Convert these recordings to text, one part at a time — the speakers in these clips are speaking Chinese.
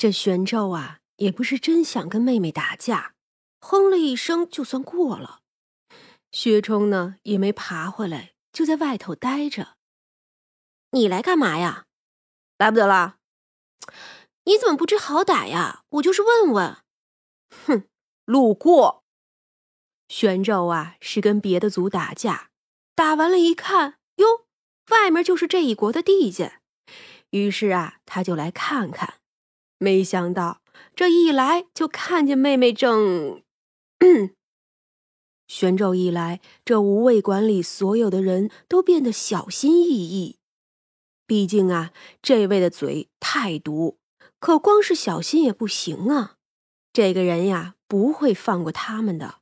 这玄照啊，也不是真想跟妹妹打架，哼了一声就算过了。薛冲呢，也没爬回来，就在外头待着。你来干嘛呀？来不得了。你怎么不知好歹呀？我就是问问。哼，路过。玄照啊，是跟别的族打架，打完了一看，哟，外面就是这一国的地界，于是啊，他就来看看。没想到这一来就看见妹妹正，玄咒一来，这无畏馆里所有的人都变得小心翼翼。毕竟啊，这位的嘴太毒，可光是小心也不行啊。这个人呀，不会放过他们的。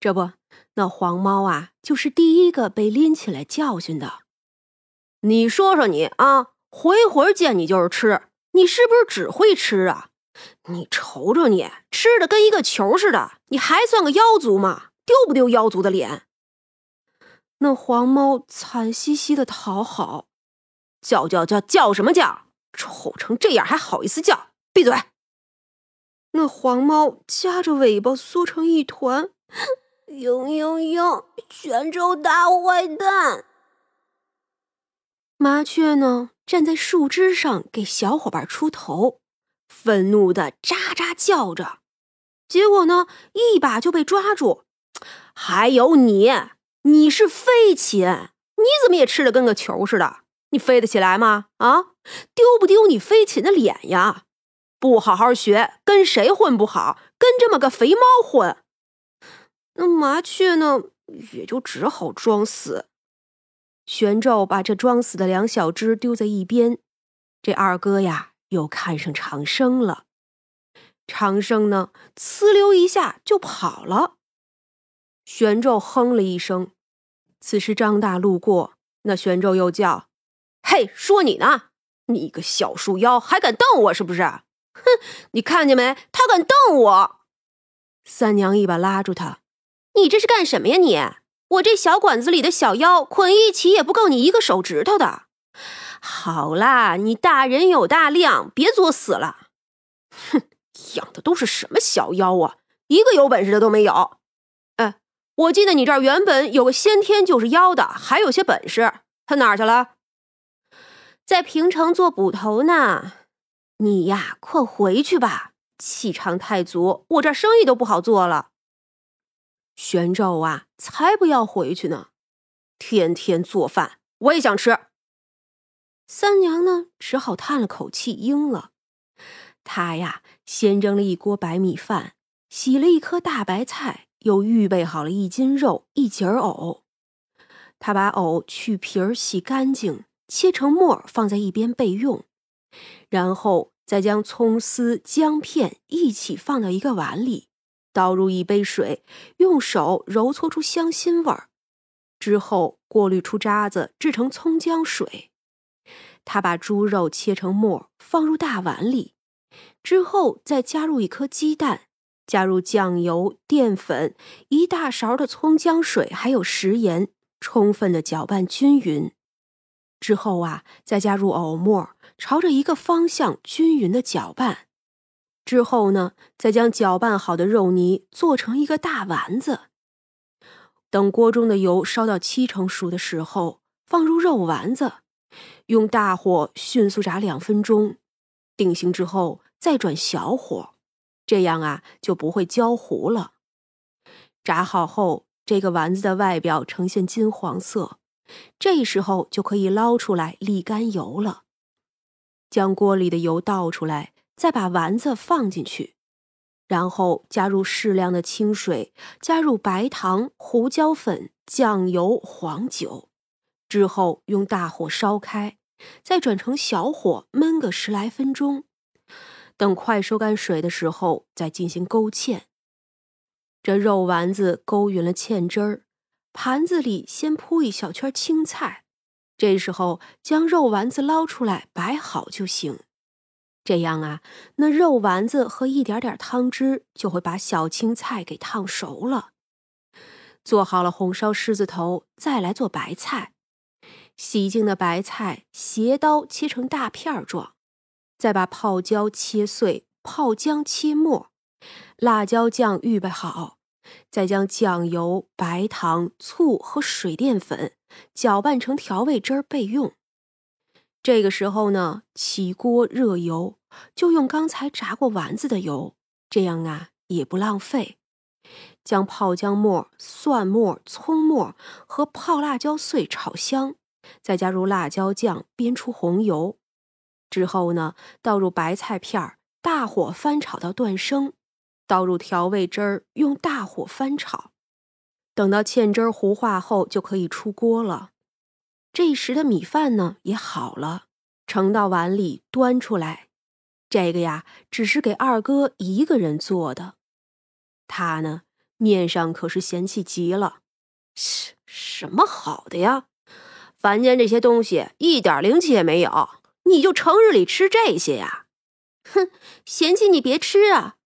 这不，那黄猫啊，就是第一个被拎起来教训的。你说说你啊，回回见你就是吃。你是不是只会吃啊？你瞅瞅你，吃的跟一个球似的，你还算个妖族吗？丢不丢妖族的脸？那黄猫惨兮兮的讨好，叫叫叫叫什么叫？丑成这样还好意思叫？闭嘴！那黄猫夹着尾巴缩成一团，嘤嘤嘤！泉州大坏蛋！麻雀呢？站在树枝上给小伙伴出头，愤怒的喳喳叫着，结果呢，一把就被抓住。还有你，你是飞禽，你怎么也吃的跟个球似的？你飞得起来吗？啊，丢不丢你飞禽的脸呀？不好好学，跟谁混不好？跟这么个肥猫混？那麻雀呢，也就只好装死。玄咒把这装死的两小只丢在一边，这二哥呀又看上长生了。长生呢，呲溜一下就跑了。玄咒哼了一声。此时张大路过，那玄咒又叫：“嘿，说你呢！你个小树妖，还敢瞪我是不是？哼，你看见没？他敢瞪我！”三娘一把拉住他：“你这是干什么呀你？”我这小馆子里的小妖捆一起也不够你一个手指头的。好啦，你大人有大量，别作死了。哼，养的都是什么小妖啊？一个有本事的都没有。哎，我记得你这儿原本有个先天就是妖的，还有些本事，他哪儿去了？在平城做捕头呢。你呀，快回去吧，气场太足，我这生意都不好做了。玄照啊，才不要回去呢！天天做饭，我也想吃。三娘呢，只好叹了口气，应了。她呀，先蒸了一锅白米饭，洗了一颗大白菜，又预备好了一斤肉、一截藕。她把藕去皮儿，洗干净，切成末，放在一边备用。然后再将葱丝、姜片一起放到一个碗里。倒入一杯水，用手揉搓出香辛味儿，之后过滤出渣子，制成葱姜水。他把猪肉切成末，放入大碗里，之后再加入一颗鸡蛋，加入酱油、淀粉，一大勺的葱姜水，还有食盐，充分的搅拌均匀。之后啊，再加入藕末，朝着一个方向均匀的搅拌。之后呢，再将搅拌好的肉泥做成一个大丸子。等锅中的油烧到七成熟的时候，放入肉丸子，用大火迅速炸两分钟。定型之后再转小火，这样啊就不会焦糊了。炸好后，这个丸子的外表呈现金黄色，这时候就可以捞出来沥干油了。将锅里的油倒出来。再把丸子放进去，然后加入适量的清水，加入白糖、胡椒粉、酱油、黄酒，之后用大火烧开，再转成小火焖个十来分钟。等快收干水的时候，再进行勾芡。这肉丸子勾匀了芡汁儿，盘子里先铺一小圈青菜，这时候将肉丸子捞出来摆好就行。这样啊，那肉丸子和一点点汤汁就会把小青菜给烫熟了。做好了红烧狮子头，再来做白菜。洗净的白菜，斜刀切成大片状，再把泡椒切碎，泡姜切末，辣椒酱预备好，再将酱油、白糖、醋和水淀粉搅拌成调味汁儿备用。这个时候呢，起锅热油，就用刚才炸过丸子的油，这样啊也不浪费。将泡姜末、蒜末、葱末和泡辣椒碎炒香，再加入辣椒酱煸出红油。之后呢，倒入白菜片儿，大火翻炒到断生，倒入调味汁儿，用大火翻炒。等到芡汁儿糊化后，就可以出锅了。这时的米饭呢也好了，盛到碗里端出来。这个呀，只是给二哥一个人做的，他呢。面上可是嫌弃极了，什什么好的呀？凡间这些东西一点灵气也没有，你就成日里吃这些呀？哼，嫌弃你别吃啊！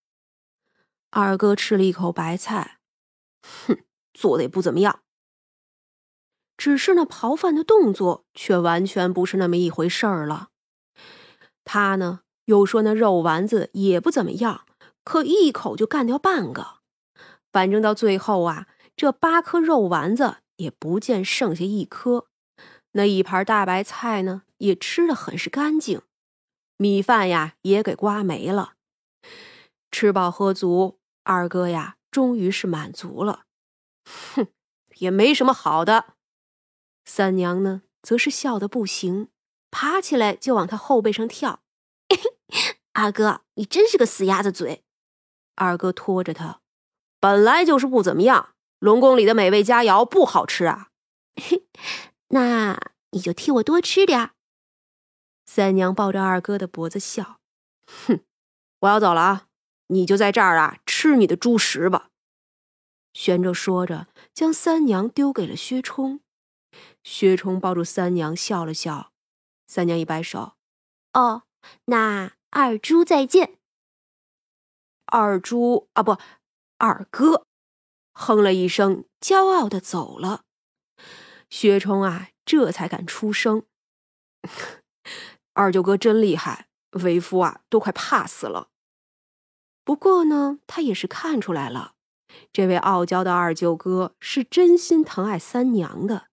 二哥吃了一口白菜，哼，做的也不怎么样。只是那刨饭的动作却完全不是那么一回事儿了。他呢又说那肉丸子也不怎么样，可一口就干掉半个。反正到最后啊，这八颗肉丸子也不见剩下一颗，那一盘大白菜呢也吃的很是干净，米饭呀也给刮没了。吃饱喝足，二哥呀终于是满足了。哼，也没什么好的。三娘呢则是笑得不行，爬起来就往他后背上跳。二哥，你真是个死鸭子嘴！二哥拖着他。本来就是不怎么样，龙宫里的美味佳肴不好吃啊。那你就替我多吃点。三娘抱着二哥的脖子笑，哼，我要走了啊，你就在这儿啊吃你的猪食吧。玄着说着，将三娘丢给了薛冲。薛冲抱住三娘笑了笑，三娘一摆手，哦，那二猪再见。二猪啊，不。二哥哼了一声，骄傲的走了。薛冲啊，这才敢出声：“二舅哥真厉害，为夫啊都快怕死了。”不过呢，他也是看出来了，这位傲娇的二舅哥是真心疼爱三娘的。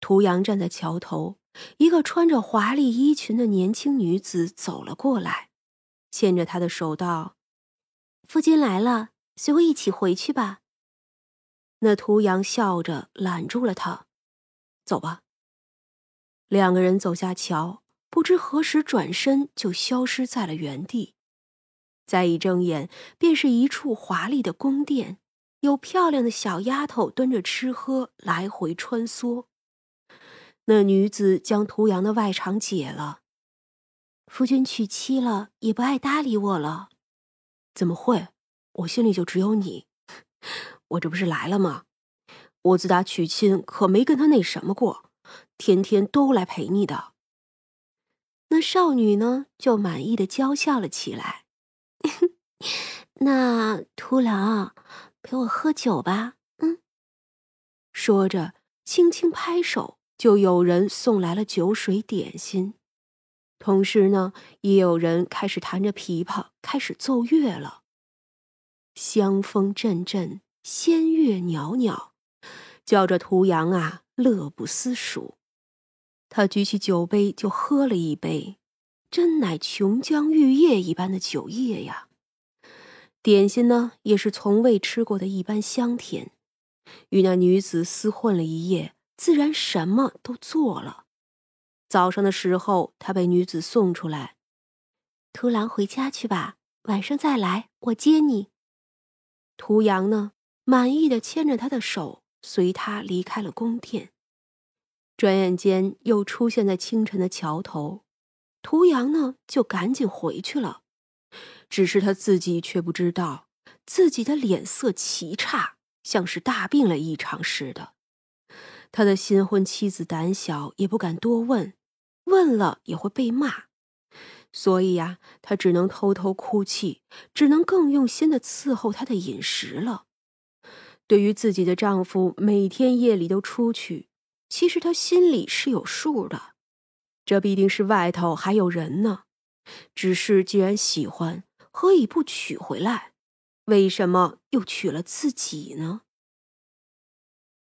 涂阳站在桥头，一个穿着华丽衣裙的年轻女子走了过来，牵着他的手道。夫君来了，随我一起回去吧。那涂阳笑着揽住了他，走吧。两个人走下桥，不知何时转身就消失在了原地。再一睁眼，便是一处华丽的宫殿，有漂亮的小丫头端着吃喝来回穿梭。那女子将涂阳的外裳解了，夫君娶妻了，也不爱搭理我了。怎么会？我心里就只有你。我这不是来了吗？我自打娶亲，可没跟他那什么过，天天都来陪你的。那少女呢，就满意的娇笑了起来。那秃狼，陪我喝酒吧。嗯。说着，轻轻拍手，就有人送来了酒水点心。同时呢，也有人开始弹着琵琶，开始奏乐了。香风阵阵，仙乐袅袅，叫着涂阳啊乐不思蜀。他举起酒杯就喝了一杯，真乃琼浆玉液一般的酒液呀。点心呢，也是从未吃过的一般香甜。与那女子厮混了一夜，自然什么都做了。早上的时候，他被女子送出来。图郎回家去吧，晚上再来，我接你。图阳呢，满意的牵着他的手，随他离开了宫殿。转眼间又出现在清晨的桥头，图阳呢就赶紧回去了。只是他自己却不知道，自己的脸色奇差，像是大病了一场似的。他的新婚妻子胆小，也不敢多问。问了也会被骂，所以呀，他只能偷偷哭泣，只能更用心的伺候她的饮食了。对于自己的丈夫每天夜里都出去，其实她心里是有数的，这必定是外头还有人呢。只是既然喜欢，何以不娶回来？为什么又娶了自己呢？